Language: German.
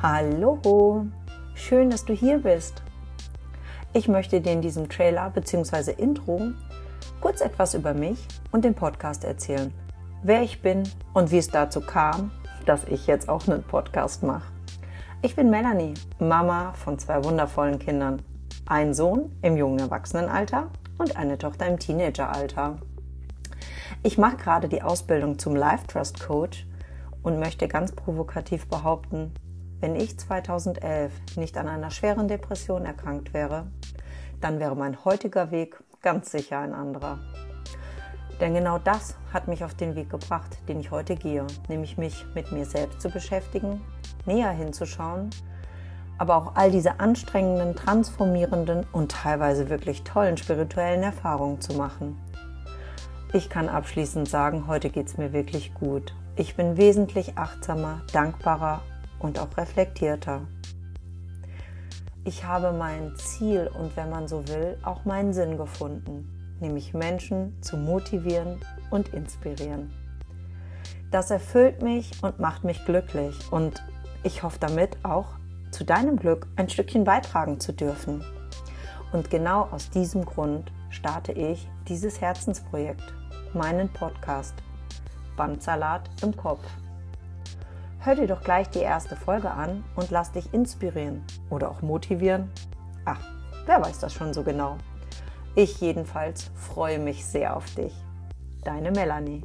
Hallo, schön, dass du hier bist. Ich möchte dir in diesem Trailer bzw. Intro kurz etwas über mich und den Podcast erzählen. Wer ich bin und wie es dazu kam, dass ich jetzt auch einen Podcast mache. Ich bin Melanie, Mama von zwei wundervollen Kindern. Ein Sohn im jungen Erwachsenenalter und eine Tochter im Teenageralter. Ich mache gerade die Ausbildung zum Life Trust Coach und möchte ganz provokativ behaupten, wenn ich 2011 nicht an einer schweren Depression erkrankt wäre, dann wäre mein heutiger Weg ganz sicher ein anderer. Denn genau das hat mich auf den Weg gebracht, den ich heute gehe, nämlich mich mit mir selbst zu beschäftigen, näher hinzuschauen, aber auch all diese anstrengenden, transformierenden und teilweise wirklich tollen spirituellen Erfahrungen zu machen. Ich kann abschließend sagen, heute geht es mir wirklich gut. Ich bin wesentlich achtsamer, dankbarer und auch reflektierter. Ich habe mein Ziel und wenn man so will, auch meinen Sinn gefunden, nämlich Menschen zu motivieren und inspirieren. Das erfüllt mich und macht mich glücklich und ich hoffe damit auch zu deinem Glück ein Stückchen beitragen zu dürfen. Und genau aus diesem Grund starte ich dieses Herzensprojekt, meinen Podcast Bandsalat im Kopf. Hör dir doch gleich die erste Folge an und lass dich inspirieren oder auch motivieren. Ach, wer weiß das schon so genau. Ich jedenfalls freue mich sehr auf dich. Deine Melanie.